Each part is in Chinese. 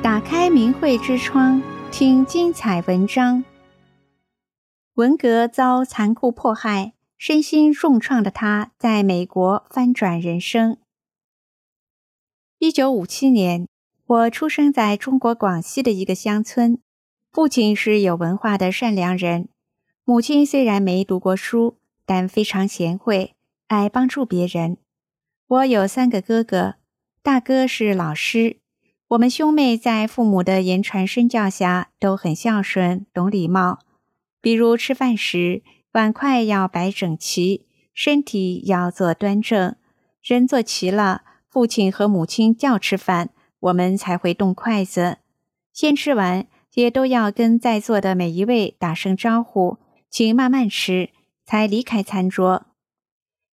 打开明慧之窗，听精彩文章。文革遭残酷迫害，身心重创的他，在美国翻转人生。一九五七年，我出生在中国广西的一个乡村，父亲是有文化的善良人，母亲虽然没读过书，但非常贤惠，爱帮助别人。我有三个哥哥，大哥是老师。我们兄妹在父母的言传身教下都很孝顺、懂礼貌。比如吃饭时，碗筷要摆整齐，身体要坐端正。人坐齐了，父亲和母亲叫吃饭，我们才会动筷子。先吃完，也都要跟在座的每一位打声招呼，请慢慢吃，才离开餐桌。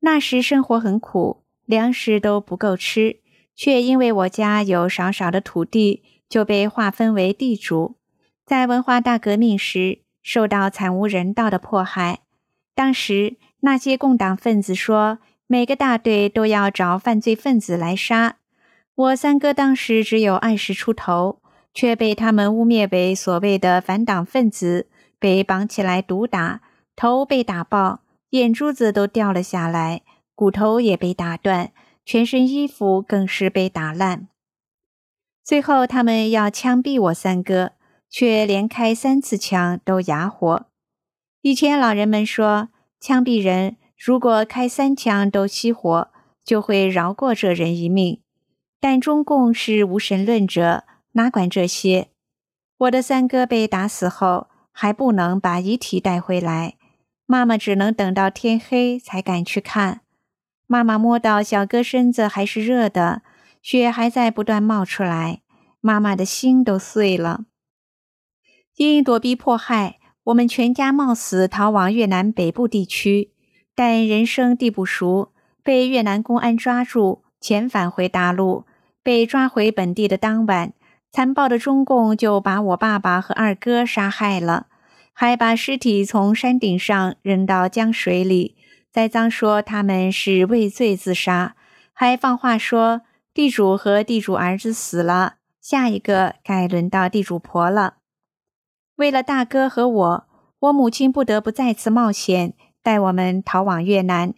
那时生活很苦，粮食都不够吃。却因为我家有少少的土地，就被划分为地主。在文化大革命时，受到惨无人道的迫害。当时那些共党分子说，每个大队都要找犯罪分子来杀。我三哥当时只有二十出头，却被他们污蔑为所谓的反党分子，被绑起来毒打，头被打爆，眼珠子都掉了下来，骨头也被打断。全身衣服更是被打烂，最后他们要枪毙我三哥，却连开三次枪都哑火。以前老人们说，枪毙人如果开三枪都熄火，就会饶过这人一命。但中共是无神论者，哪管这些？我的三哥被打死后，还不能把遗体带回来，妈妈只能等到天黑才敢去看。妈妈摸到小哥身子还是热的，血还在不断冒出来，妈妈的心都碎了。因躲避迫害，我们全家冒死逃往越南北部地区，但人生地不熟，被越南公安抓住，遣返回大陆。被抓回本地的当晚，残暴的中共就把我爸爸和二哥杀害了，还把尸体从山顶上扔到江水里。栽赃说他们是畏罪自杀，还放话说地主和地主儿子死了，下一个该轮到地主婆了。为了大哥和我，我母亲不得不再次冒险带我们逃往越南。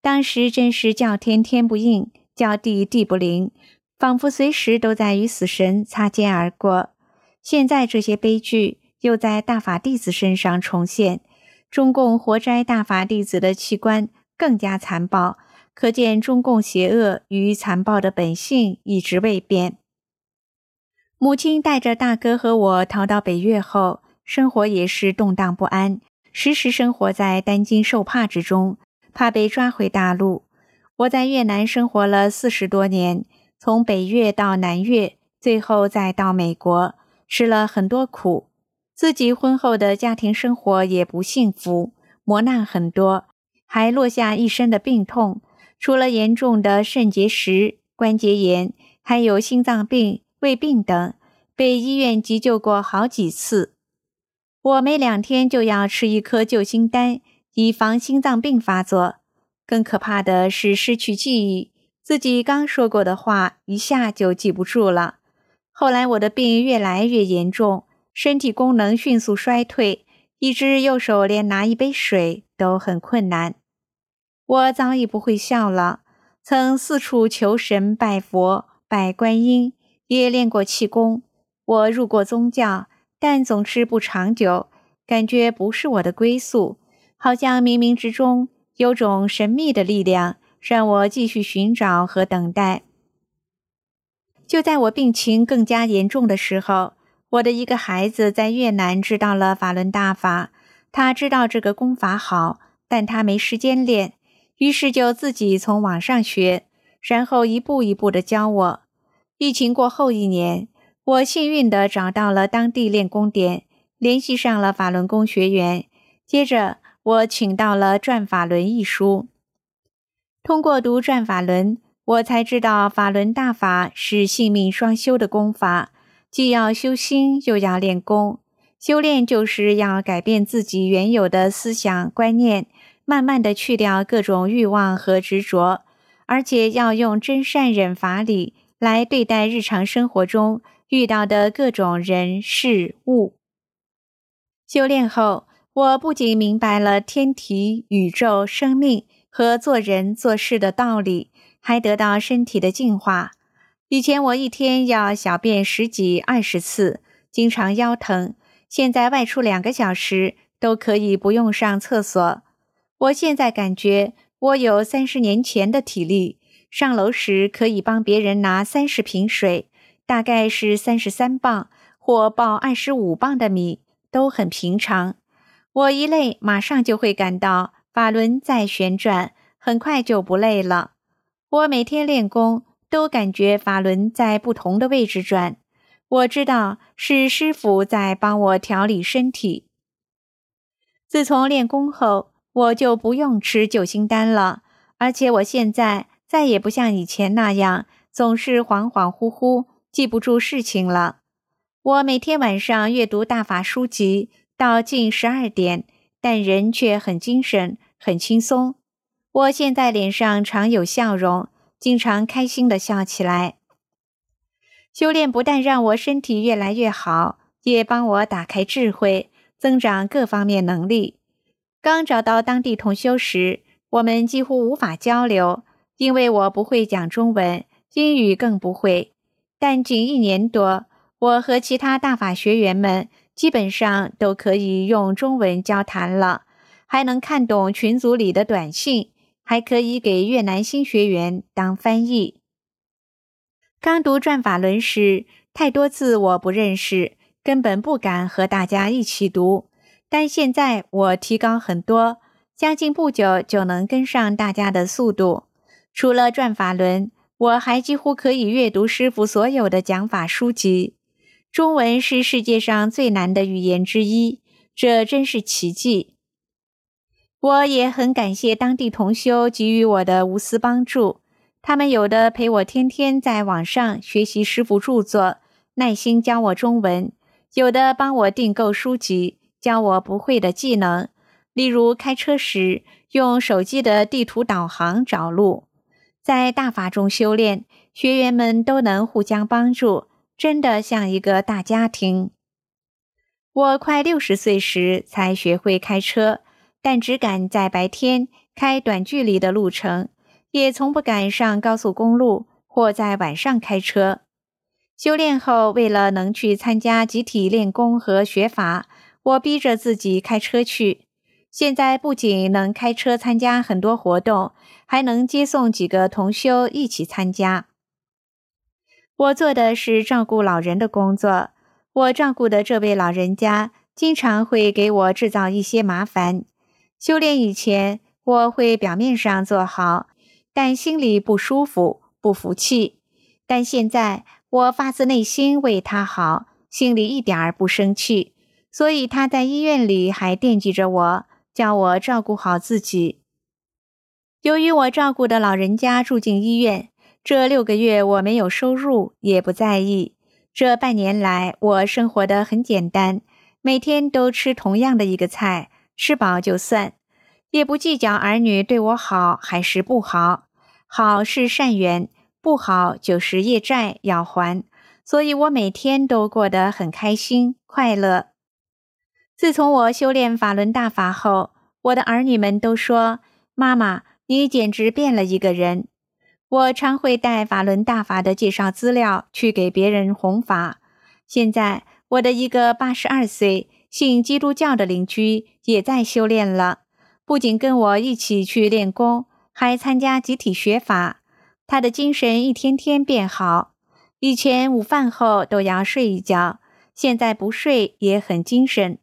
当时真是叫天天不应，叫地地不灵，仿佛随时都在与死神擦肩而过。现在这些悲剧又在大法弟子身上重现。中共活摘大法弟子的器官更加残暴，可见中共邪恶与残暴的本性一直未变。母亲带着大哥和我逃到北越后，生活也是动荡不安，时时生活在担惊受怕之中，怕被抓回大陆。我在越南生活了四十多年，从北越到南越，最后再到美国，吃了很多苦。自己婚后的家庭生活也不幸福，磨难很多，还落下一身的病痛，除了严重的肾结石、关节炎，还有心脏病、胃病等，被医院急救过好几次。我每两天就要吃一颗救心丹，以防心脏病发作。更可怕的是失去记忆，自己刚说过的话一下就记不住了。后来我的病越来越严重。身体功能迅速衰退，一只右手连拿一杯水都很困难。我早已不会笑了，曾四处求神拜佛、拜观音，也练过气功。我入过宗教，但总是不长久，感觉不是我的归宿，好像冥冥之中有种神秘的力量，让我继续寻找和等待。就在我病情更加严重的时候。我的一个孩子在越南知道了法轮大法，他知道这个功法好，但他没时间练，于是就自己从网上学，然后一步一步的教我。疫情过后一年，我幸运地找到了当地练功点，联系上了法轮功学员，接着我请到了《转法轮》一书，通过读《转法轮》，我才知道法轮大法是性命双修的功法。既要修心，又要练功。修炼就是要改变自己原有的思想观念，慢慢的去掉各种欲望和执着，而且要用真善忍法理来对待日常生活中遇到的各种人事物。修炼后，我不仅明白了天体、宇宙、生命和做人做事的道理，还得到身体的净化。以前我一天要小便十几、二十次，经常腰疼。现在外出两个小时都可以不用上厕所。我现在感觉我有三十年前的体力，上楼时可以帮别人拿三十瓶水，大概是三十三磅，或抱二十五磅的米，都很平常。我一累，马上就会感到法轮在旋转，很快就不累了。我每天练功，都感觉法轮在不同的位置转。我知道是师傅在帮我调理身体。自从练功后，我就不用吃救心丹了，而且我现在再也不像以前那样总是恍恍惚惚，记不住事情了。我每天晚上阅读大法书籍。到近十二点，但人却很精神，很轻松。我现在脸上常有笑容，经常开心的笑起来。修炼不但让我身体越来越好，也帮我打开智慧，增长各方面能力。刚找到当地同修时，我们几乎无法交流，因为我不会讲中文，英语更不会。但仅一年多，我和其他大法学员们。基本上都可以用中文交谈了，还能看懂群组里的短信，还可以给越南新学员当翻译。刚读转法轮时，太多字我不认识，根本不敢和大家一起读。但现在我提高很多，将近不久就能跟上大家的速度。除了转法轮，我还几乎可以阅读师傅所有的讲法书籍。中文是世界上最难的语言之一，这真是奇迹。我也很感谢当地同修给予我的无私帮助，他们有的陪我天天在网上学习师父著作，耐心教我中文；有的帮我订购书籍，教我不会的技能，例如开车时用手机的地图导航找路。在大法中修炼，学员们都能互相帮助。真的像一个大家庭。我快六十岁时才学会开车，但只敢在白天开短距离的路程，也从不敢上高速公路或在晚上开车。修炼后，为了能去参加集体练功和学法，我逼着自己开车去。现在不仅能开车参加很多活动，还能接送几个同修一起参加。我做的是照顾老人的工作。我照顾的这位老人家经常会给我制造一些麻烦。修炼以前，我会表面上做好，但心里不舒服、不服气。但现在，我发自内心为他好，心里一点儿不生气。所以他在医院里还惦记着我，叫我照顾好自己。由于我照顾的老人家住进医院。这六个月我没有收入，也不在意。这半年来，我生活得很简单，每天都吃同样的一个菜，吃饱就算，也不计较儿女对我好还是不好。好是善缘，不好就是业债要还。所以我每天都过得很开心快乐。自从我修炼法轮大法后，我的儿女们都说：“妈妈，你简直变了一个人。”我常会带法轮大法的介绍资料去给别人弘法。现在，我的一个八十二岁信基督教的邻居也在修炼了，不仅跟我一起去练功，还参加集体学法。他的精神一天天变好，以前午饭后都要睡一觉，现在不睡也很精神。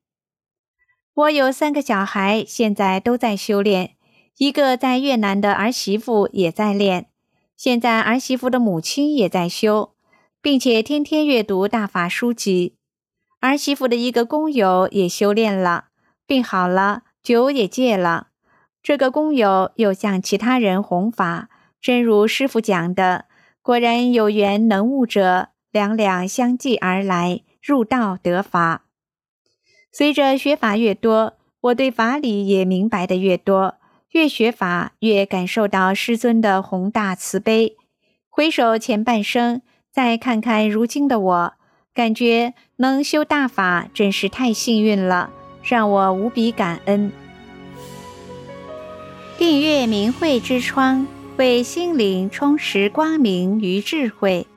我有三个小孩，现在都在修炼，一个在越南的儿媳妇也在练。现在儿媳妇的母亲也在修，并且天天阅读大法书籍。儿媳妇的一个工友也修炼了，病好了，酒也戒了。这个工友又向其他人弘法，真如师傅讲的，果然有缘能悟者，两两相继而来，入道得法。随着学法越多，我对法理也明白的越多。越学法，越感受到师尊的宏大慈悲。回首前半生，再看看如今的我，感觉能修大法真是太幸运了，让我无比感恩。订阅明慧之窗，为心灵充实光明与智慧。